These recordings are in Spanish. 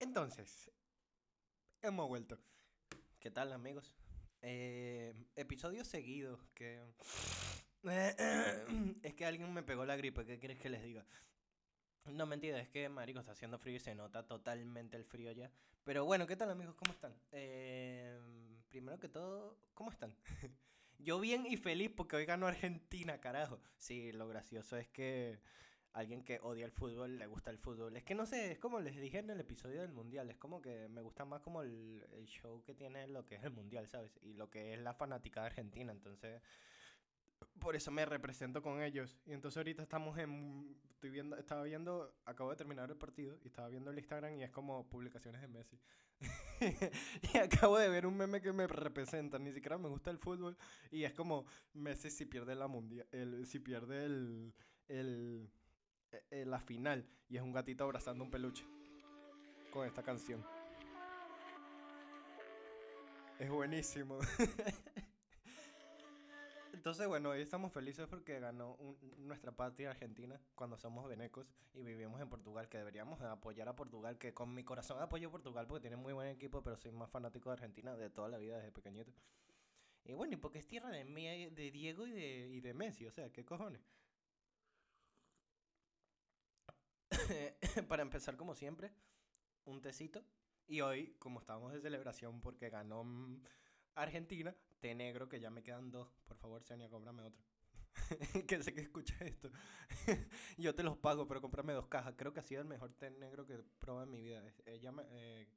Entonces, hemos vuelto. ¿Qué tal, amigos? Eh, episodio seguido que... es que alguien me pegó la gripe, ¿qué quieres que les diga? No, mentira, es que, marico, está haciendo frío y se nota totalmente el frío ya. Pero bueno, ¿qué tal, amigos? ¿Cómo están? Eh, primero que todo, ¿cómo están? Yo bien y feliz porque hoy ganó Argentina, carajo. Sí, lo gracioso es que alguien que odia el fútbol le gusta el fútbol. Es que no sé, es como les dije en el episodio del mundial, es como que me gusta más como el, el show que tiene lo que es el mundial, ¿sabes? Y lo que es la fanática de Argentina, entonces por eso me represento con ellos. Y entonces ahorita estamos en estoy viendo estaba viendo acabo de terminar el partido y estaba viendo el Instagram y es como publicaciones de Messi. y acabo de ver un meme que me representa, ni siquiera me gusta el fútbol y es como Messi si pierde la mundial, el si pierde el el eh, eh, la final y es un gatito abrazando un peluche con esta canción. Es buenísimo. Entonces, bueno, hoy estamos felices porque ganó nuestra patria Argentina cuando somos venecos y vivimos en Portugal, que deberíamos apoyar a Portugal, que con mi corazón apoyo a Portugal porque tiene muy buen equipo, pero soy más fanático de Argentina de toda la vida desde pequeñito. Y bueno, y porque es tierra de, de Diego y de, y de Messi, o sea, ¿qué cojones? para empezar, como siempre, un tecito. Y hoy, como estábamos de celebración porque ganó mm, Argentina, té negro, que ya me quedan dos. Por favor, Senia, cómprame otro. que sé que escucha esto. Yo te los pago, pero cómprame dos cajas. Creo que ha sido el mejor té negro que probado en mi vida. Ella me... Eh,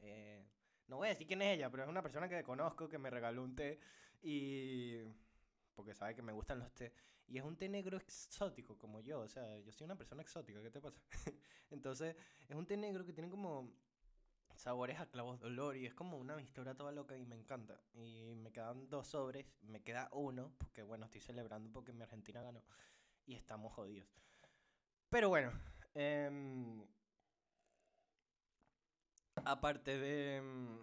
eh, no voy a decir quién es ella, pero es una persona que conozco que me regaló un té y... Porque sabe que me gustan los té. Y es un té negro exótico, como yo. O sea, yo soy una persona exótica, ¿qué te pasa? Entonces, es un té negro que tiene como sabores a clavos de olor y es como una historia toda loca y me encanta. Y me quedan dos sobres, me queda uno, porque bueno, estoy celebrando porque mi Argentina ganó y estamos jodidos. Pero bueno, em, aparte de, em,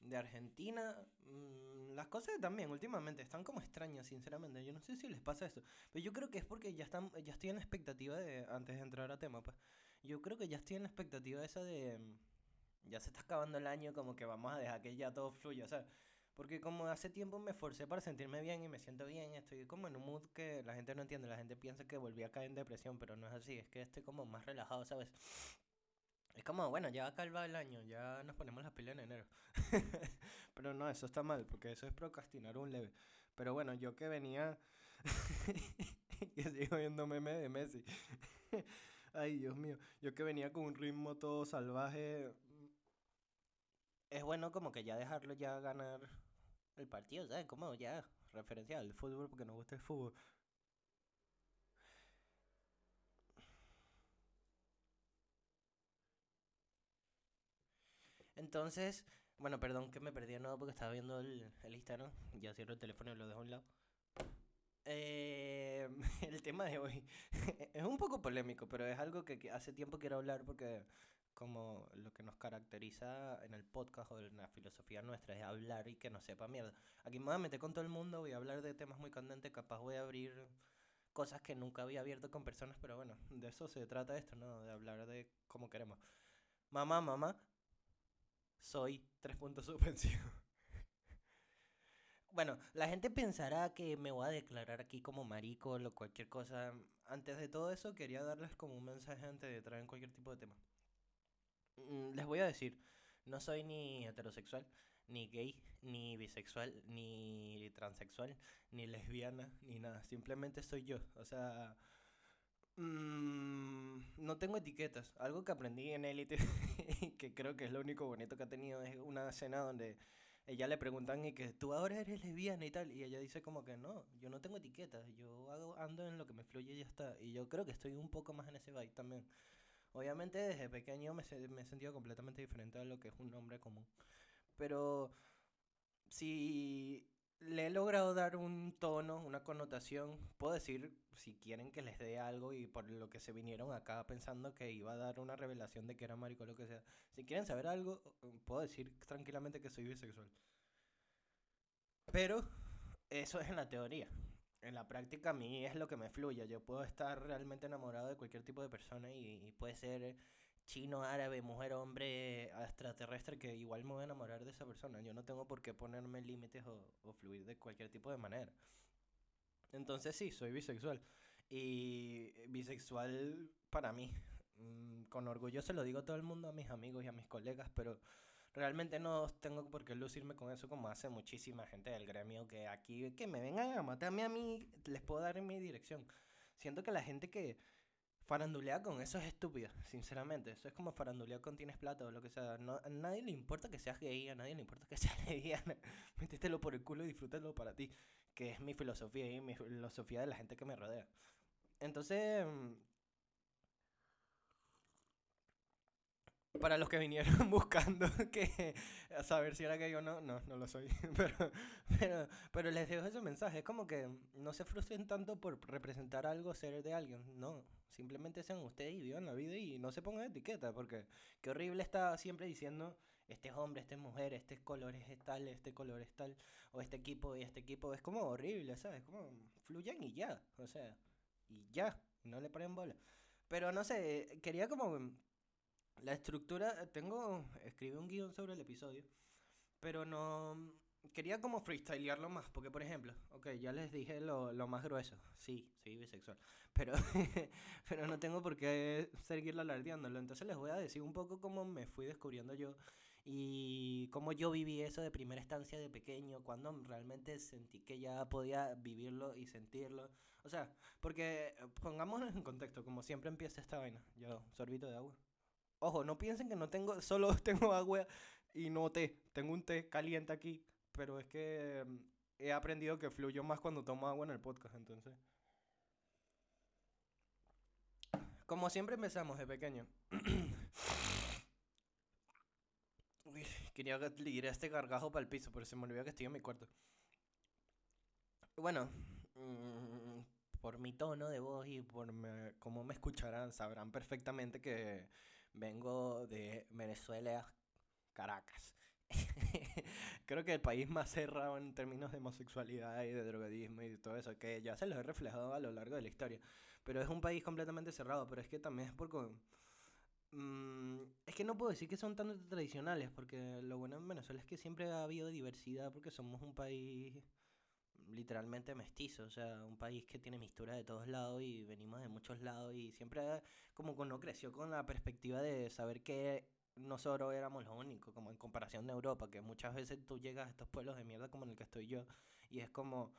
de Argentina, mm, las cosas también últimamente están como extrañas, sinceramente. Yo no sé si les pasa eso, pero yo creo que es porque ya, están, ya estoy en la expectativa de, antes de entrar a tema, pues, yo creo que ya estoy en la expectativa esa de ya se está acabando el año, como que vamos a dejar que ya todo fluya, sea, porque como hace tiempo me esforcé para sentirme bien y me siento bien, estoy como en un mood que la gente no entiende, la gente piensa que volví a caer en depresión, pero no es así, es que estoy como más relajado, ¿sabes? Es como, bueno, ya acaba el año, ya nos ponemos las pilas en enero. pero no, eso está mal, porque eso es procrastinar un leve. Pero bueno, yo que venía, que sigo viendo meme de Messi. Ay, Dios mío, yo que venía con un ritmo todo salvaje, es bueno como que ya dejarlo ya ganar el partido, ¿sabes? Como ya referencia al fútbol porque nos gusta el fútbol. Entonces, bueno, perdón que me perdí de nuevo porque estaba viendo el, el Instagram. Ya cierro el teléfono y lo dejo a un lado. Eh, el tema de hoy es un poco polémico, pero es algo que hace tiempo quiero hablar porque como lo que nos caracteriza en el podcast o en la filosofía nuestra es hablar y que no sepa mierda. Aquí me voy a meter con todo el mundo, voy a hablar de temas muy candentes, capaz voy a abrir cosas que nunca había abierto con personas, pero bueno, de eso se trata esto, ¿no? De hablar de cómo queremos. Mamá, mamá, soy tres puntos suspensivos. bueno, la gente pensará que me voy a declarar aquí como marico o cualquier cosa. Antes de todo eso, quería darles como un mensaje antes de traer cualquier tipo de tema. Mm, les voy a decir, no soy ni heterosexual, ni gay, ni bisexual, ni transexual, ni lesbiana, ni nada. Simplemente soy yo. O sea, mmm, no tengo etiquetas. Algo que aprendí en Elite, que creo que es lo único bonito que ha tenido, es una escena donde ella le preguntan y que tú ahora eres lesbiana y tal. Y ella dice como que no, yo no tengo etiquetas. Yo hago, ando en lo que me fluye y ya está. Y yo creo que estoy un poco más en ese vibe también. Obviamente desde pequeño me, me he sentido completamente diferente a lo que es un hombre común. Pero si le he logrado dar un tono, una connotación, puedo decir, si quieren que les dé algo y por lo que se vinieron acá pensando que iba a dar una revelación de que era marico lo que sea, si quieren saber algo, puedo decir tranquilamente que soy bisexual. Pero eso es en la teoría en la práctica a mí es lo que me fluye. Yo puedo estar realmente enamorado de cualquier tipo de persona y, puede ser chino, árabe, mujer, hombre, extraterrestre, que igual me voy a enamorar de esa persona. Yo no tengo por qué ponerme límites o, o fluir de cualquier tipo de manera. Entonces sí, soy bisexual. Y bisexual para mí. Mm, con orgullo se lo digo a todo el mundo, a mis amigos y a mis colegas, pero realmente no tengo por qué lucirme con eso como hace muchísima gente del gremio que aquí, que me vengan a matarme a mí, les puedo dar mi dirección. Siento que la gente que farandulea con eso es estúpida, sinceramente. Eso es como farandulear con tienes plata o lo que sea. No, a nadie le importa que seas gay, a nadie le importa que seas lesbiana. Métetelo por el culo y disfrútalo para ti. Que es mi filosofía y mi filosofía de la gente que me rodea. Entonces, para los que vinieron buscando que a saber si era gay o no, no, no lo soy. Pero, pero, pero les dejo ese mensaje. Es como que no se frustren tanto por representar algo, ser de alguien. No, simplemente sean ustedes y vivan la vida y no se pongan etiqueta. Porque qué horrible está siempre diciendo, este es hombre, este es mujer, este color es tal, este color es tal, o este equipo y este equipo. Es como horrible, ¿sabes? Como fluyan y ya. O sea, y ya, no le paren bola. Pero no sé, quería como la estructura, tengo, escribí un guion sobre el episodio, pero no, quería como freestylearlo más, porque por ejemplo, ok, ya les dije lo, lo más grueso, sí, soy bisexual, pero, pero no tengo por qué seguir alardeándolo, entonces les voy a decir un poco cómo me fui descubriendo yo y cómo yo viví eso de primera estancia de pequeño, cuando realmente sentí que ya podía vivirlo y sentirlo. O sea, porque pongámonos en contexto, como siempre empieza esta vaina. Yo, sorbito de agua. Ojo, no piensen que no tengo, solo tengo agua y no té. Tengo un té caliente aquí, pero es que mm, he aprendido que fluyo más cuando tomo agua en el podcast, entonces. Como siempre empezamos de pequeño. Uy, quería ir a este gargajo para el piso, pero se me olvidó que estoy en mi cuarto. Bueno, mmm, por mi tono de voz y por cómo me escucharán, sabrán perfectamente que vengo de Venezuela, Caracas. Creo que el país más cerrado en términos de homosexualidad y de drogadismo y todo eso, que ya se los he reflejado a lo largo de la historia. Pero es un país completamente cerrado, pero es que también es porque... Mmm, es que no puedo decir que son tan tradicionales, porque lo bueno en Venezuela es que siempre ha habido diversidad, porque somos un país literalmente mestizo, o sea, un país que tiene mistura de todos lados y venimos de muchos lados y siempre como que uno creció con la perspectiva de saber que nosotros éramos los únicos, como en comparación de Europa, que muchas veces tú llegas a estos pueblos de mierda como en el que estoy yo y es como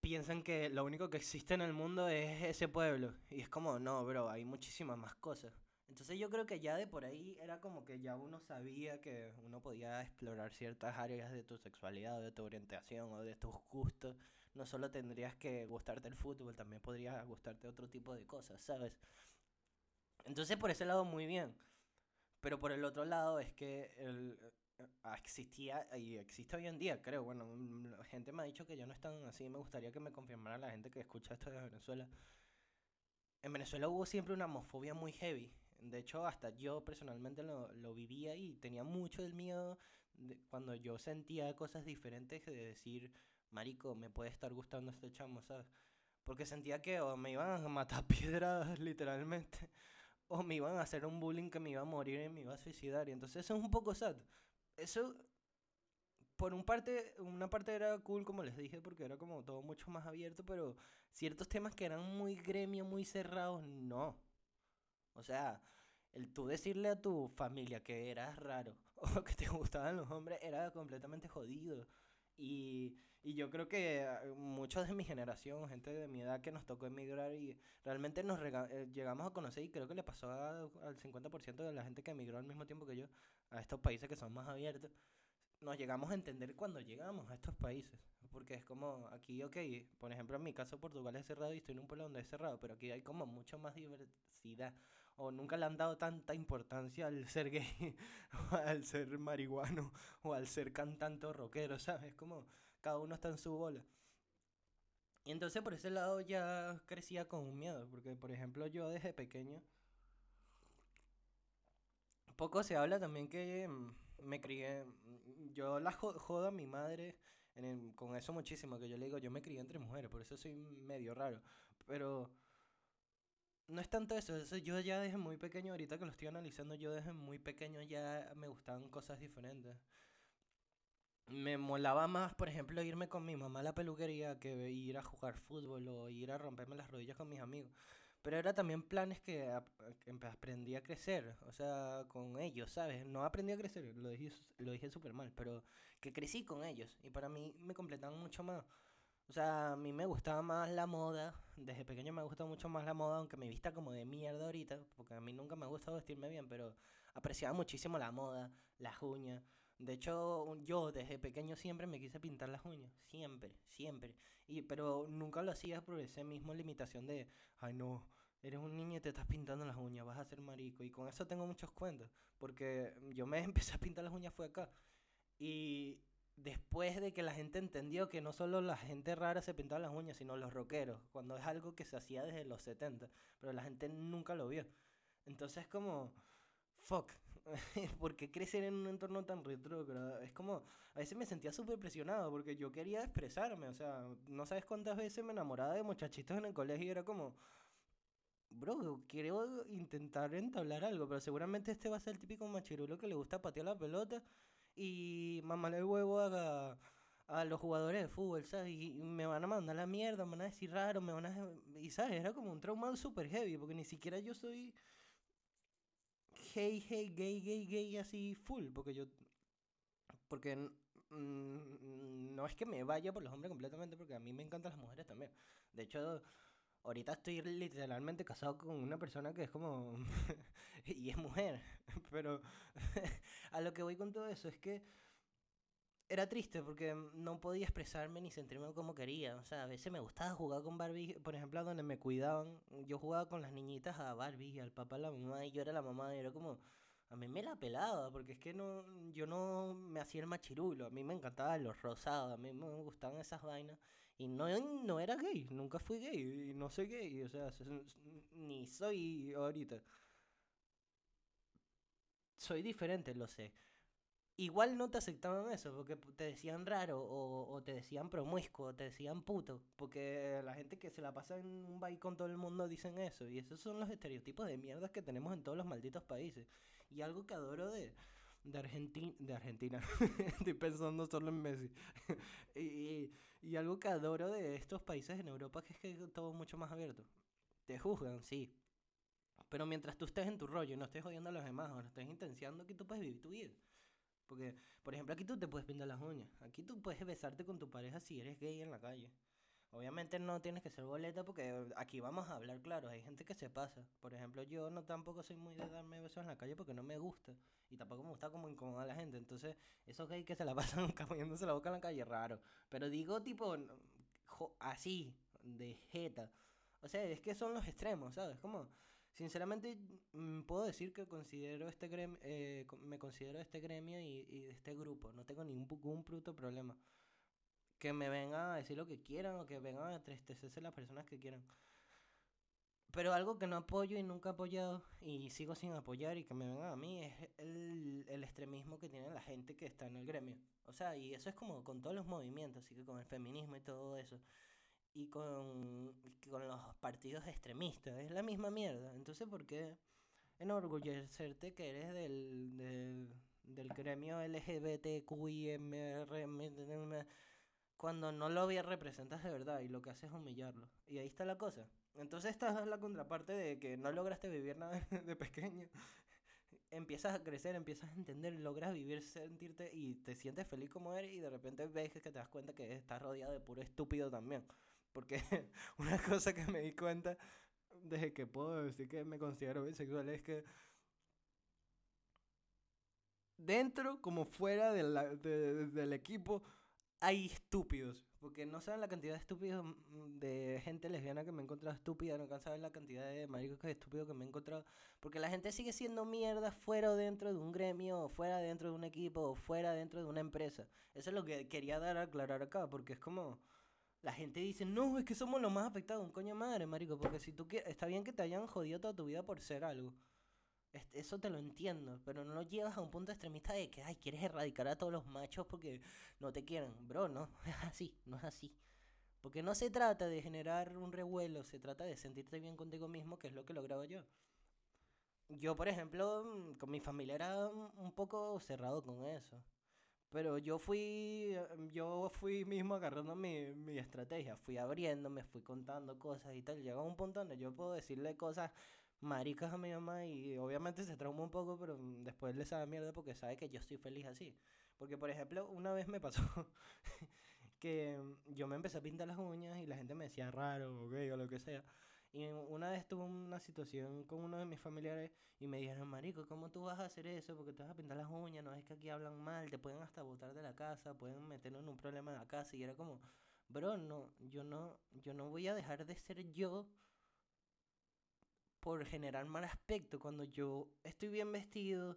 piensan que lo único que existe en el mundo es ese pueblo y es como no, bro, hay muchísimas más cosas. Entonces yo creo que ya de por ahí era como que ya uno sabía que uno podía explorar ciertas áreas de tu sexualidad o de tu orientación o de tus gustos. No solo tendrías que gustarte el fútbol, también podría gustarte otro tipo de cosas, ¿sabes? Entonces por ese lado muy bien. Pero por el otro lado es que el, eh, existía y existe hoy en día, creo. Bueno, la gente me ha dicho que ya no están así. Me gustaría que me confirmara la gente que escucha esto de Venezuela. En Venezuela hubo siempre una homofobia muy heavy. De hecho, hasta yo personalmente lo, lo vivía y tenía mucho el miedo cuando yo sentía cosas diferentes de decir, marico, me puede estar gustando este chamo, ¿sabes? Porque sentía que o me iban a matar piedras literalmente, o me iban a hacer un bullying que me iba a morir y me iba a suicidar. Y entonces eso es un poco sad. Eso, por un parte, una parte era cool, como les dije, porque era como todo mucho más abierto, pero ciertos temas que eran muy gremio, muy cerrados, no. O sea, el tú decirle a tu familia que eras raro o que te gustaban los hombres era completamente jodido. Y, y yo creo que ah, muchos de mi generación, gente de mi edad que nos tocó emigrar y realmente nos eh, llegamos a conocer y creo que le pasó al 50% de la gente que emigró al mismo tiempo que yo a estos países que son más abiertos, nos llegamos a entender cuando llegamos a estos países. Porque es como aquí, ok, por ejemplo en mi caso Portugal es cerrado y estoy en un pueblo donde es cerrado, pero aquí hay como mucho más diversidad o nunca le han dado tanta importancia al ser gay, o al ser marihuano, o al ser cantante o rockero, ¿sabes? Como cada uno está en su bola. Y entonces por ese lado ya crecía con un miedo, porque por ejemplo yo desde pequeño, poco se habla también que mm, me crié, mm, yo la jodo a mi madre con eso muchísimo, que yo le digo, yo me crié entre mujeres, por eso soy medio raro, pero no es tanto eso, eso yo ya desde muy pequeño, ahorita que lo estoy analizando, yo desde muy pequeño ya me gustaban cosas diferentes. Me molaba más, por ejemplo, irme con mi mamá a la peluquería que ir a jugar fútbol o ir a romperme las rodillas con mis amigos. Pero era también planes que, aprendí a crecer, o sea, con ellos, ¿sabes? No aprendí a crecer, lo dije, lo dije súper mal, pero que crecí con ellos y para mí me completaban mucho más. O sea, a mí me gustaba más la moda, desde pequeño me gustado mucho más la moda, aunque me vista como de mierda ahorita, porque a mí nunca me ha gustado vestirme bien, pero apreciaba muchísimo la moda, las uñas. De hecho, yo desde pequeño siempre me quise pintar las uñas, siempre, siempre. Y, pero nunca lo hacía por esa misma limitación de, ay no, eres un niño y te estás pintando las uñas, vas a ser marico. Y con eso tengo muchos cuentos, porque yo me empecé a pintar las uñas fue acá. Y después de que la gente entendió que no solo la gente rara se pintaba las uñas, sino los rockeros, cuando es algo que se hacía desde los 70, pero la gente nunca lo vio. Entonces como, fuck, ¿por qué crecer en un entorno tan retrógrado? Es como, a veces me sentía súper presionado porque yo quería expresarme, o sea, no sabes cuántas veces me enamoraba de muchachitos en el colegio y era como, bro, quiero intentar entablar algo, pero seguramente este va a ser el típico machirulo que le gusta patear la pelota y mamarle el huevo a, a los jugadores de fútbol, ¿sabes? Y, me van a mandar la mierda, me van a decir raro, me van a... Y, ¿sabes? Era como un trauma super heavy, porque ni siquiera yo soy... Hey, hey, gay, gay, gay, así full, porque yo... Porque no es que me vaya por los hombres completamente, porque a mí me encantan las mujeres también. De hecho, ahorita estoy literalmente casado con una persona que es como... y es mujer. Pero a lo que voy con todo eso es que era triste porque no podía expresarme ni sentirme como quería. O sea, a veces me gustaba jugar con Barbie, por ejemplo, donde me cuidaban. Yo jugaba con las niñitas a Barbie, al papá, a la mamá, y yo era la mamá, y era como. A mí me la pelaba, porque es que no, yo no me hacía el machirulo. A mí me encantaban los rosados, a mí me gustaban esas vainas. Y no, no era gay, nunca fui gay, y no soy gay, o sea, ni soy ahorita. Soy diferente, lo sé. Igual no te aceptaban eso, porque te decían raro, o, te decían promiscuo, o te decían puto, porque la gente que se la pasa en un baile con todo el mundo dicen eso, y esos son los estereotipos de mierdas que tenemos en todos los malditos países. Y algo que adoro de, de, de Argentina. Estoy pensando solo en Messi. y, y, algo que adoro de estos países en Europa es que es todo mucho más abierto. Te juzgan, sí. Pero mientras tú estés en tu rollo, no estés jodiendo a los demás, o no estés intenciando que tú puedes vivir tu vida. Porque, por ejemplo, aquí tú te puedes pintar las uñas. Aquí tú puedes besarte con tu pareja si eres gay en la calle. Obviamente no tienes que ser boleta porque aquí vamos a hablar claro, hay gente que se pasa. Por ejemplo, yo no tampoco soy muy de darme besos en la calle porque no me gusta. Y tampoco me gusta como incomodar a la gente. Entonces, esos gays que se la pasan cambiándose la boca en la calle, raro. Pero digo tipo así, de jeta. O sea, es que son los extremos, ¿sabes? Como, sinceramente, mm, puedo decir que considero este gremio, eh, me considero este gremio y, y este grupo. No tengo ningún puto problema que me vengan a decir lo que quieran o que vengan a entristecerse las personas que quieran. Pero algo que no apoyo y nunca he apoyado y sigo sin apoyar y que me vengan a mí es el, el extremismo que tiene la gente que está en el gremio. O sea, y eso es como con todos los movimientos, así que con el feminismo y todo eso. Y con, con los partidos extremistas, es la misma mierda. Entonces, ¿por qué enorgullecerte que eres del, del, del gremio LGBTQIMR? Cuando no lo representas de verdad y lo que haces es humillarlo. Y ahí está la cosa. Entonces esta es la contraparte de que no lograste vivir nada de pequeño. empiezas a crecer, empiezas a entender, logras vivir, sentirte y te sientes feliz como eres y de repente ves que te das cuenta que estás rodeado de puro estúpido también. Porque una cosa que me di cuenta desde que puedo decir que me considero bisexual es que dentro como fuera del equipo hay estúpidos. Porque no saben la cantidad de estúpidos mm, de gente lesbiana que me he encontrado estúpida, no saben la cantidad de maricos que estúpidos que me he encontrado. Porque la gente sigue siendo mierda fuera o dentro de un gremio, o fuera dentro de un equipo, o fuera dentro de una empresa. Eso es lo que quería dar a aclarar acá, porque es como. La gente dice, no, es que somos los más afectados, un coño madre, marico, porque si tú quieres, está bien que te hayan jodido toda tu vida por ser algo. Eso te lo entiendo, pero no lo llevas a un punto extremista de que, ay, quieres erradicar a todos los machos porque no te quieren. Bro, no, es así, no es así. Porque no se trata de generar un revuelo, se trata de sentirte bien contigo mismo, que es lo que lograba yo. Yo, por ejemplo, mm, con mi familia era un poco cerrado con eso. Pero yo fui, yo fui mismo agarrando mi, mi estrategia, fui abriéndome, fui contando cosas y tal. Llega un punto donde yo puedo decirle cosas maricas a mi mamá y obviamente se trauma un poco, pero después le sabe mierda porque sabe que yo estoy feliz así. Porque, por ejemplo, una vez me pasó que yo me empecé a pintar las uñas y la gente me decía raro gay o lo que sea. Y una vez tuve una situación con uno de mis familiares y me dijeron, Marico, ¿cómo tú vas a hacer eso? Porque te vas a pintar las uñas, no es que aquí hablan mal, te pueden hasta botar de la casa, pueden meternos en un problema en la casa. Y era como, bro, no, yo no, yo no voy a dejar de ser yo por generar mal aspecto cuando yo estoy bien vestido,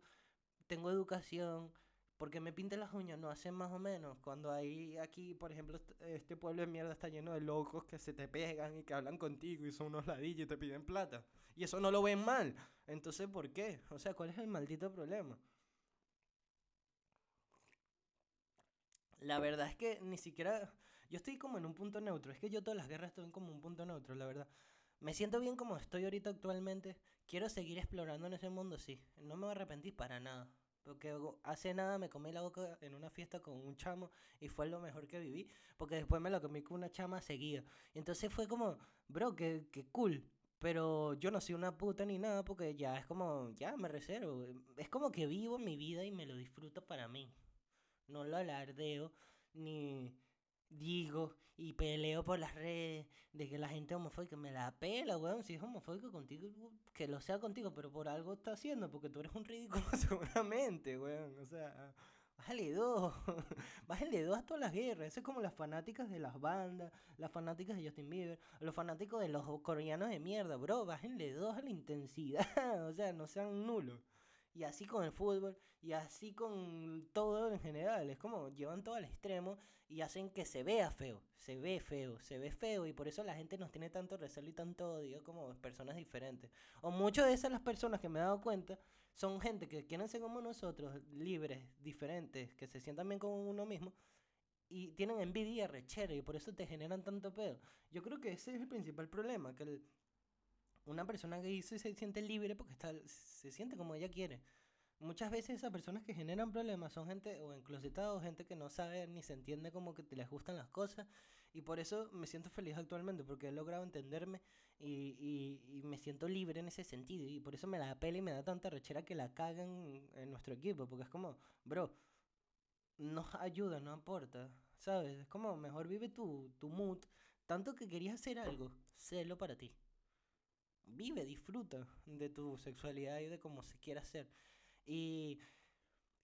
tengo educación, porque me pinté las uñas, no hacen más o menos. Cuando hay aquí, por ejemplo, este pueblo de mierda está lleno de locos que se te pegan y que hablan contigo y son unos ladillos y te piden plata. Y eso no lo ven mal. Entonces, ¿por qué? O sea, ¿cuál es el maldito problema? La verdad es que ni siquiera... Yo estoy como en un punto neutro. Es que yo todas las guerras estoy como un punto neutro, la verdad. Me siento bien como estoy ahorita actualmente. Quiero seguir explorando en ese mundo, sí. No me voy a arrepentir para nada. Porque hace nada me comí la boca en una fiesta con un chamo y fue lo mejor que viví. Porque después me lo comí con una chama seguida. Y entonces fue como, bro, que, que cool. Pero yo no soy una puta ni nada porque ya es como, ya me reservo. Es como que vivo mi vida y me lo disfruto para mí. No lo alardeo ni digo y peleo por las redes de que la gente homofóbica me la pela, weón. Si es homofóbico contigo, que lo sea contigo, pero por algo está haciendo, porque tú eres un ridículo seguramente, weón. O sea, bájale dos. bájale dos a todas las guerras. Eso es como las fanáticas de las bandas, las fanáticas de Justin Bieber, los fanáticos de los coreanos de mierda, bro. Bájenle dos a la intensidad. o sea, no sean nulos. Y así con el fútbol, y así con todo en general. Es como llevan todo al extremo y hacen que se vea feo. Se ve feo, se ve feo. Y por eso la gente nos tiene tanto recelo y tanto odio como personas diferentes. O muchas de esas las personas que me he dado cuenta son gente que quieren ser como nosotros, libres, diferentes, que se sientan bien con uno mismo. Y tienen envidia rechera y por eso te generan tanto pedo. Yo creo que ese es el principal problema, que el, una persona que se siente libre porque está, se siente como ella quiere. Muchas veces esas personas que generan problemas son gente o enclosetados, gente que no sabe ni se entiende como que les gustan las cosas. Y por eso me siento feliz actualmente, porque he logrado entenderme y, y, me siento libre en ese sentido. Y por eso me da pela y me da tanta rechera que la cagan en nuestro equipo, porque es como, bro, no ayuda, no aporta, ¿sabes? Es como, mejor vive tu, tu mood, tanto que querías hacer algo, sélo para ti vive, disfruta de tu sexualidad y de cómo se quiera hacer. Y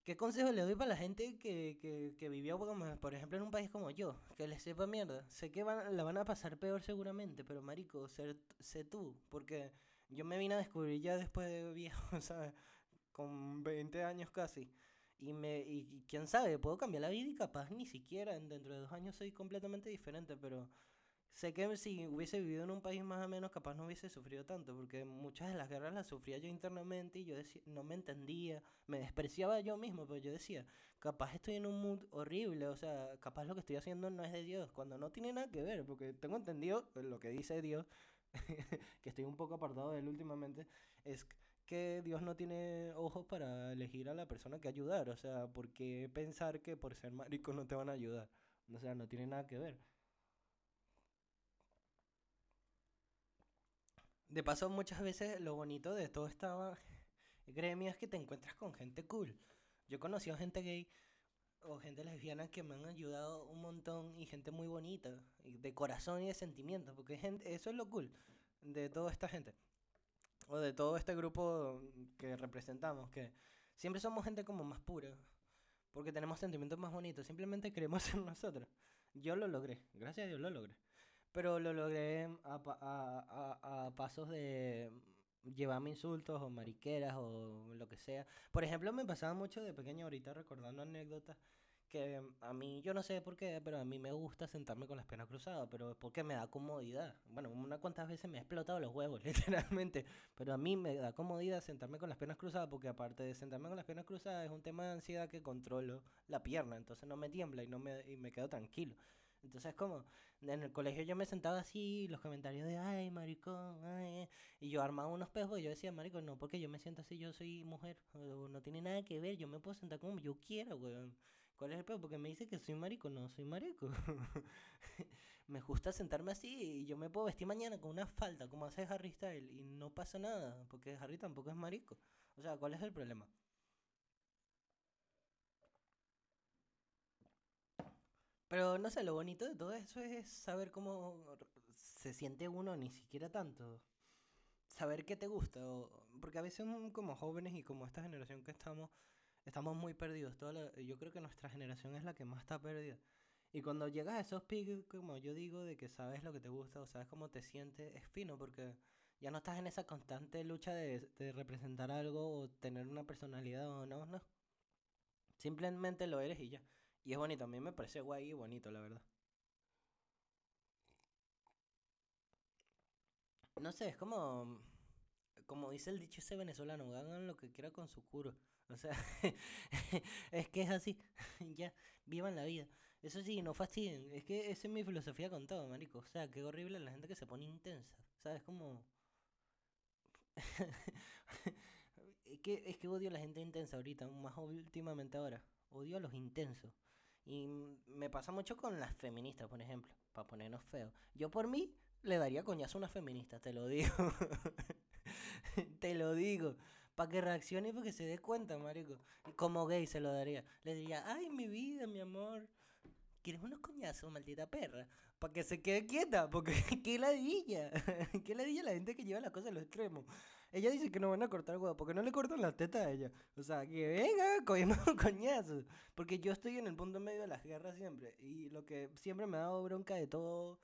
¿qué consejo le doy para la gente que, que, que vivió, por ejemplo, en un país como yo? Que les sepa mierda. Sé que van, la van a pasar peor seguramente, pero marico, sé, tú. Porque yo me vine a descubrir ya después de viejo, ¿sabes? Con 20 años casi. Y, me, y quién sabe, puedo cambiar la vida y capaz ni siquiera dentro de dos años soy completamente diferente, pero sé que si hubiese vivido en un país más o menos, capaz no hubiese sufrido tanto, porque muchas de las guerras las sufría yo internamente y yo decía, no me entendía, me despreciaba yo mismo, pero yo decía, capaz estoy en un mood horrible, o sea, capaz lo que estoy haciendo no es de Dios, cuando no tiene nada que ver, porque tengo entendido lo que dice Dios, que estoy un poco apartado de él últimamente, es que Dios no tiene ojos para elegir a la persona que ayudar, o sea, ¿por qué pensar que por ser marico no te van a ayudar? O sea, no tiene nada que ver. De paso, muchas veces lo bonito de todo esta gremio es que te encuentras con gente cool. Yo he conocido gente gay o gente lesbiana que me han ayudado un montón y gente muy bonita, de corazón y de sentimiento, porque gente, eso es lo cool de toda esta gente, o de todo este grupo que representamos, que siempre somos gente como más pura, porque tenemos sentimientos más bonitos, simplemente queremos ser nosotros. Yo lo logré, gracias a Dios lo logré pero lo logré a, a, a, pasos de llevarme insultos o mariqueras o lo que sea. Por ejemplo, me pasaba mucho de pequeño ahorita recordando anécdotas que a mí, yo no sé por qué, pero a mí me gusta sentarme con las piernas cruzadas, pero es porque me da comodidad. Bueno, unas cuantas veces me ha explotado los huevos, literalmente, pero a mí me da comodidad sentarme con las piernas cruzadas porque aparte de sentarme con las piernas cruzadas es un tema de ansiedad que controlo la pierna, entonces no me tiembla y no me, y me quedo tranquilo. Entonces, como, en el colegio yo me sentaba así, los comentarios de, ay, maricón, ay, y yo armaba unos pejos y yo decía, maricón, no, porque yo me siento así, yo soy mujer, no tiene nada que ver, yo me puedo sentar como yo quiera, weón. ¿Cuál es el peor? Porque me dice que soy marico, no soy marico. me gusta sentarme así y yo me puedo vestir mañana con una falda, como hace Harry Style, y no pasa nada, porque Harry tampoco es marico. O sea, ¿cuál es el problema? Pero no sé, lo bonito de todo eso es saber cómo se siente uno, ni siquiera tanto. Saber qué te gusta. porque a veces como jóvenes y como esta generación que estamos, estamos muy perdidos. Toda yo creo que nuestra generación es la que más está perdida. Y cuando llegas a esos picos, como yo digo, de que sabes lo que te gusta o sabes cómo te sientes, es fino porque ya no estás en esa constante lucha de, de representar algo o tener una personalidad o no, no. Simplemente lo eres y ya. Y es bonito, a mí me parece guay y bonito, la verdad. No sé, es como. Como dice el dicho ese venezolano, hagan lo que quieran con su curo. O sea, es que es así. ya, vivan la vida. Eso sí, no fastidien. Es que esa es mi filosofía con todo, marico. O sea, qué horrible la gente que se pone intensa. ¿Sabes? Como. es, que, es que odio a la gente intensa ahorita, más últimamente ahora. Odio a los intensos. Y me pasa mucho con las feministas, por ejemplo, para ponernos feos. Yo por mí le daría coñazo a una feminista, te lo digo. te lo digo. Para que reaccione y para se dé cuenta, marico. Como gay se lo daría. Le diría, ay, mi vida, mi amor. ¿Quieres unos coñazos, maldita perra? Para que se quede quieta, porque qué ladilla. qué ladilla la gente que lleva las cosas a los extremos. Ella dice que no van a cortar huevo, porque no le cortan la teta a ella. O sea, que venga, cogemos coñazos. Porque yo estoy en el punto medio de las guerras siempre. Y lo que siempre me ha dado bronca de todo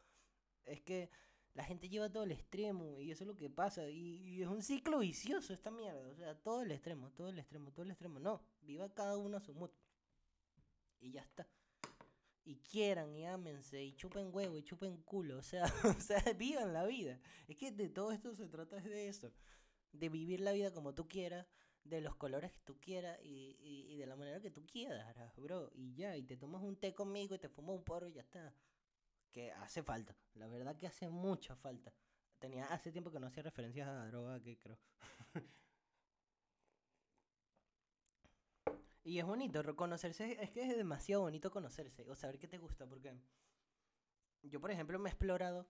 es que la gente lleva todo el extremo y eso es lo que pasa. Y, es un ciclo vicioso esta mierda. O sea, todo el extremo, todo el extremo, todo el extremo. No, viva cada uno a su modo. Y ya está. Y quieran y ámense y chupen huevo y chupen culo. O sea, o sea, vivan la vida. Es que de todo esto se trata de eso de vivir la vida como tú quieras, de los colores que tú quieras y, y, de la manera que tú quieras, bro. Y ya, y te tomas un té conmigo y te fumas un porro y ya está. Que hace falta, la verdad que hace mucha falta. Tenía hace tiempo que no hacía referencias a droga, que creo. y es bonito reconocerse, es que es demasiado bonito conocerse o saber qué te gusta, porque yo, por ejemplo, me he explorado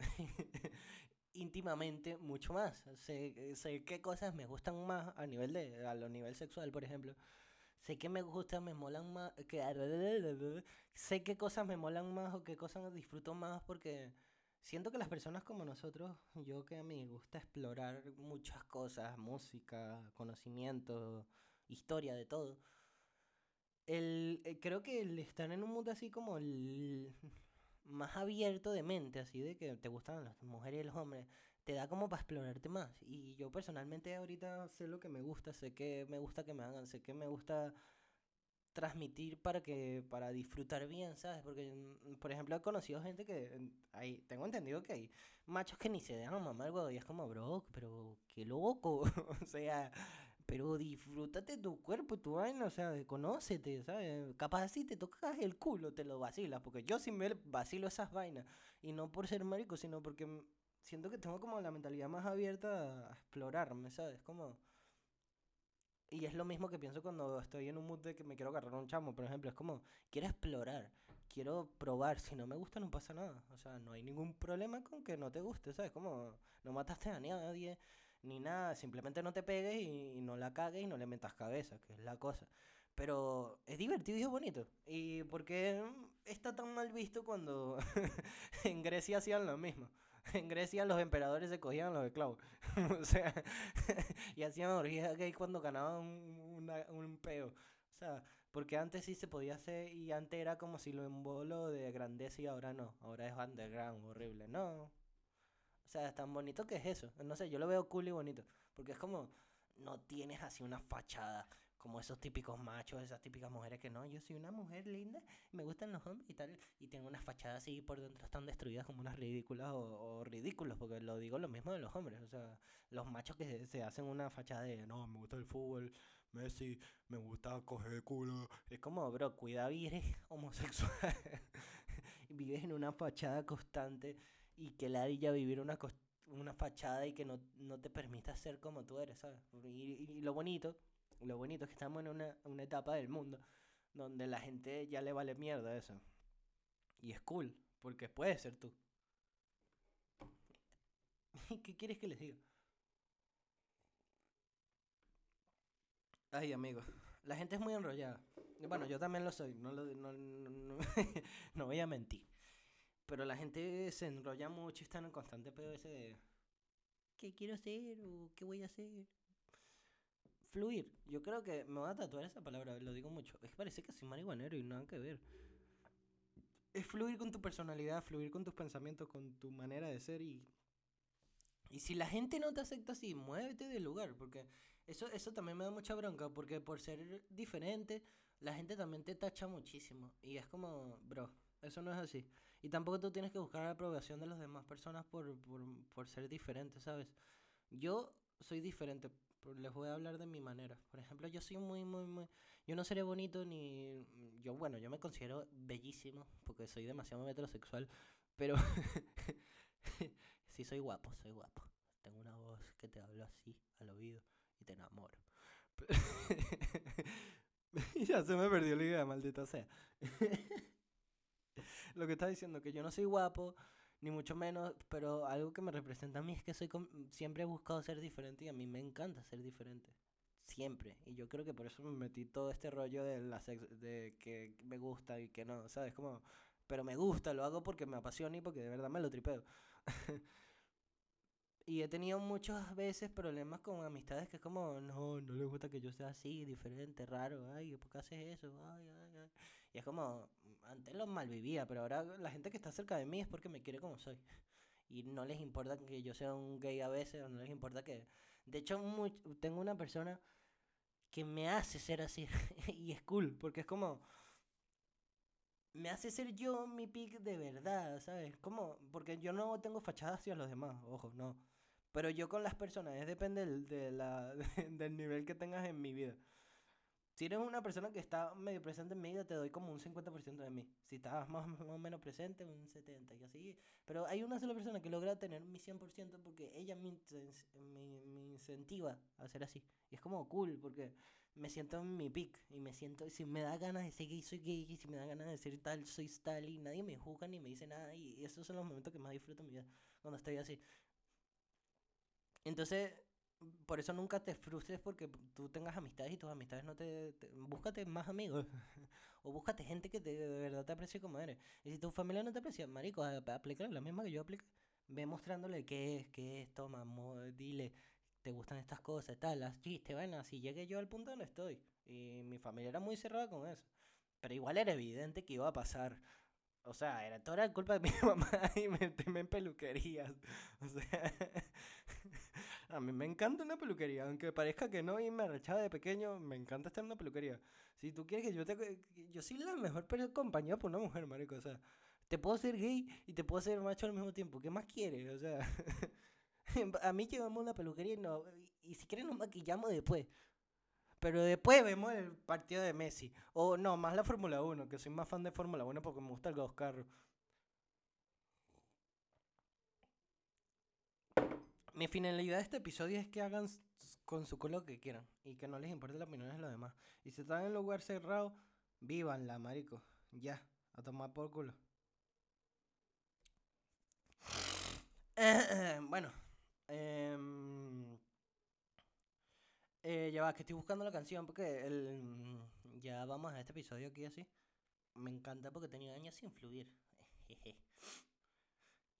íntimamente mucho más. Sé, sé qué cosas me gustan más a nivel de a lo nivel sexual, por ejemplo. Sé que me gustan, me molan más, que sé qué cosas me molan más o qué cosas disfruto más porque siento que las personas como nosotros, yo que a mí me gusta explorar muchas cosas, música, conocimiento, historia, de todo. El, eh, creo que el estar en un mundo así como el, más abierto de mente, así de que te gustan las mujeres y los hombres, te da como para explorarte más. Y yo personalmente ahorita sé lo que me gusta, sé que me gusta que me hagan, sé que me gusta transmitir para que para disfrutar bien, ¿sabes? Porque mm, por ejemplo he conocido gente que hay tengo entendido que hay machos que ni se dejan mamar huevo y es como, "Bro, pero qué loco." o sea, pero disfrútate tu cuerpo, tu vaina, o sea, conócete, ¿sabes? Capaz así te tocas el culo, te lo vacilas, porque yo sin ver vacilo esas vainas, y no por ser marico, sino porque siento que tengo como la mentalidad más abierta a explorarme, ¿sabes? Como... Y es lo mismo que pienso cuando estoy en un mood de que me quiero agarrar un chamo, por ejemplo, es como, quiero explorar, quiero probar, si no me gusta no pasa nada, o sea, no hay ningún problema con que no te guste, ¿sabes? Como, no mataste a nadie, ni nada, simplemente no te pegues y, no la cagues y no le metas cabeza, que es la cosa. Pero es divertido y es bonito. ¿Y por qué está tan mal visto cuando en Grecia hacían lo mismo? En Grecia los emperadores se cogían los esclavos. o sea, y hacían orgías gay cuando ganaban un, un peo. O sea, porque antes sí se podía hacer y antes era como si lo embolo de grandeza y ahora no. Ahora es underground, horrible. No, o sea, es tan bonito que es eso. No sé, yo lo veo cool y bonito. Porque es como, no tienes así una fachada como esos típicos machos, esas típicas mujeres que no, yo soy una mujer linda, me gustan los hombres y tal, y tengo unas fachadas así por dentro están destruidas como unas ridículas o, ridículos, porque lo digo lo mismo de los hombres, o sea, los machos que se, hacen una fachada de, no, me gusta el fútbol, Messi, me gusta coger culo, es como, bro, cuida, eres homosexual, vives en una fachada constante y que la ya vivir una, una fachada y que no, no te permita ser como tú eres, ¿sabes? y lo bonito lo bonito es que estamos en una, una etapa del mundo donde la gente ya le vale mierda eso. Y es cool, porque puede ser tú. ¿Qué quieres que les diga? Ay, amigo, la gente es muy enrollada. Bueno, yo también lo soy, no, lo, no, no, no, voy a mentir. Pero la gente se enrolla mucho y está en constante pedo ese de... ¿Qué quiero hacer? ¿O qué voy a hacer? Fluir. Yo creo que me voy a tatuar esa palabra, lo digo mucho. Es que parece que soy marihuanero y nada que ver. Es fluir con tu personalidad, fluir con tus pensamientos, con tu manera de ser y... Y si la gente no te acepta así, muévete del lugar, porque eso, eso también me da mucha bronca, porque por ser diferente, la gente también te tacha muchísimo. Y es como, bro, eso no es así. Y tampoco tú tienes que buscar la aprobación de las demás personas por, por, por ser diferente, ¿sabes? Yo soy diferente, les voy a hablar de mi manera. Por ejemplo, yo soy muy, muy, muy... Yo no seré bonito ni... Yo, bueno, yo me considero bellísimo porque soy demasiado metrosexual, pero... sí, soy guapo, soy guapo. Tengo una voz que te hablo así al oído y te enamoro. ya se me perdió la idea, maldita sea. Lo que está diciendo que yo no soy guapo, ni mucho menos, pero algo que me representa a mí es que soy siempre he buscado ser diferente y a mí me encanta ser diferente. Siempre. Y yo creo que por eso me metí todo este rollo de, la de que me gusta y que no, ¿sabes? Como, pero me gusta, lo hago porque me apasiona y porque de verdad me lo tripeo. y he tenido muchas veces problemas con amistades que es como, no, no les gusta que yo sea así, diferente, raro, ay, ¿por qué haces eso? Ay, ay, ay. Y es como, antes lo malvivía, pero ahora la gente que está cerca de mí es porque me quiere como soy. Y no les importa que yo sea un gay a veces, o no les importa que... De hecho, tengo una persona que me hace ser así. y es cool, porque es como... Me hace ser yo mi pick de verdad, ¿sabes? Como, porque yo no tengo fachada hacia los demás, ojo, no. Pero yo con las personas, es depende del, de la, del nivel que tengas en mi vida. Si eres una persona que está medio presente en mi vida, te doy como un 50% de mí. Si estás más, o menos presente, un 70% y así. Pero hay una sola persona que logra tener mi 100% porque ella me, me, incentiva a ser así. Y es como cool porque me siento en mi pick y me siento, si me da ganas de ser gay, soy gay, y si me da ganas de ser tal, soy tal, y nadie me juzga ni me dice nada. Y esos son los momentos que más disfruto en mi vida, cuando estoy así. Entonces, por eso nunca te frustres porque tú tengas amistades y tus amistades no te... búscate más amigos. o búscate gente que de verdad te aprecie como eres. Y si tu familia no te aprecia, marico, aplica la misma que yo aplico. Ve mostrándole qué es, qué es, toma, dile, te gustan estas cosas, tal, las chistes, bueno, así llegué yo al punto donde estoy. Y mi familia era muy cerrada con eso. Pero igual era evidente que iba a pasar. O sea, era toda la culpa de mi mamá y meterme en peluquerías. O sea, a mí me encanta una peluquería, aunque parezca que no y me arrechaba de pequeño, me encanta estar en una peluquería. Si tú quieres que yo te... Yo soy la mejor compañía por una mujer, marico, o sea, te puedo ser gay y te puedo ser macho al mismo tiempo, ¿qué más quieres? O sea, a mí llevamos una peluquería y, no, y si quieres nos maquillamos después. Pero después vemos el partido de Messi. O no, más la Fórmula 1, que soy más fan de Fórmula 1 porque me gustan los carros. Mi finalidad de este episodio es que hagan con su culo lo que quieran y que no les importe la opinión de los demás. Y si están en lugar cerrado, vívanla, marico. Ya, a tomar por culo. bueno, em, eh, ya va, que estoy buscando la canción porque el, ya vamos a este episodio aquí así. Me encanta porque tenía años sin fluir.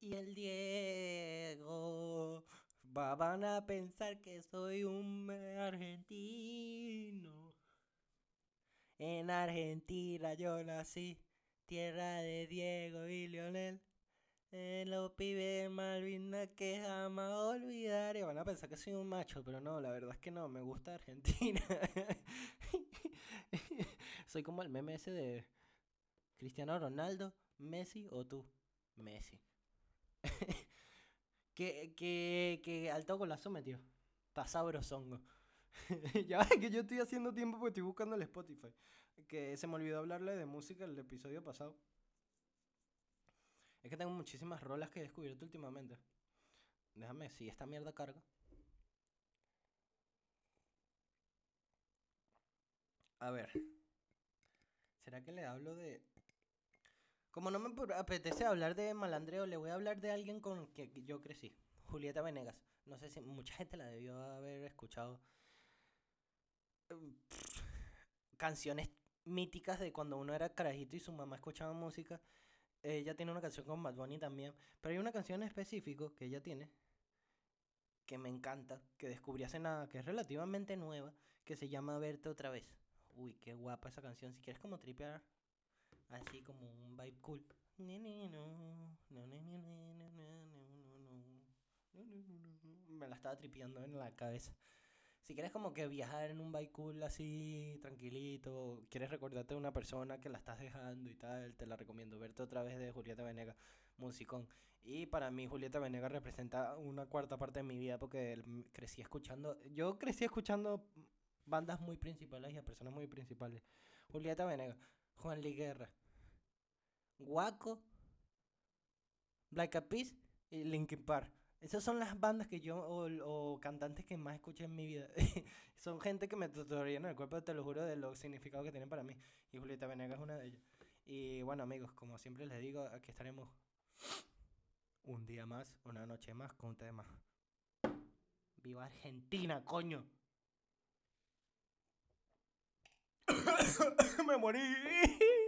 y el Diego van a pensar que soy un argentino. En Argentina yo nací, tierra de Diego y Lionel. En los pibes Malvinas que jamás olvidaré. Van a pensar que soy un macho, pero no, la verdad es que no, me gusta Argentina. Soy como el meme ese de Cristiano Ronaldo, Messi o tú. Messi. que, que, que alto golazo metió. Está sabrosongo. ya ves que yo estoy haciendo tiempo porque estoy buscando el Spotify. Que se me olvidó hablarle de música el episodio pasado. Es que tengo muchísimas rolas que he descubierto últimamente. Déjame, si esta mierda carga. A ver. ¿Será que le hablo de... Como no me apetece hablar de malandreo, le voy a hablar de alguien con que yo crecí. Julieta Venegas. No sé si mucha gente la debió haber escuchado. Canciones míticas de cuando uno era carajito y su mamá escuchaba música. Ella tiene una canción con Bad Bunny también. Pero hay una canción en específico que ella tiene que me encanta, que descubrí hace nada, que es relativamente nueva, que se llama Verte otra vez. Uy, qué guapa esa canción. Si quieres como tripear, así como un vibe cool. Me la estaba tripeando en la cabeza. Si quieres como que viajar en un vibe cool así, tranquilito, quieres recordarte de una persona que la estás dejando y tal, te la recomiendo. Verte otra vez de Julieta Venegas, musicón. Y para mí Julieta Venegas representa una cuarta parte de mi vida porque crecí escuchando, yo crecí escuchando bandas muy principales y a personas muy principales. Julieta Venegas, Juan Liguerra, Guaco, Black y Linkin Park. Esas son las bandas que yo, o, cantantes que más escuché en mi vida. son gente que me en el cuerpo, te lo juro, de lo significado que tienen para mí. Y Julieta Venegas es una de ellas. Y bueno, amigos, como siempre les digo, aquí estaremos un día más, una noche más con un tema. ¡Viva Argentina, coño! Me morí.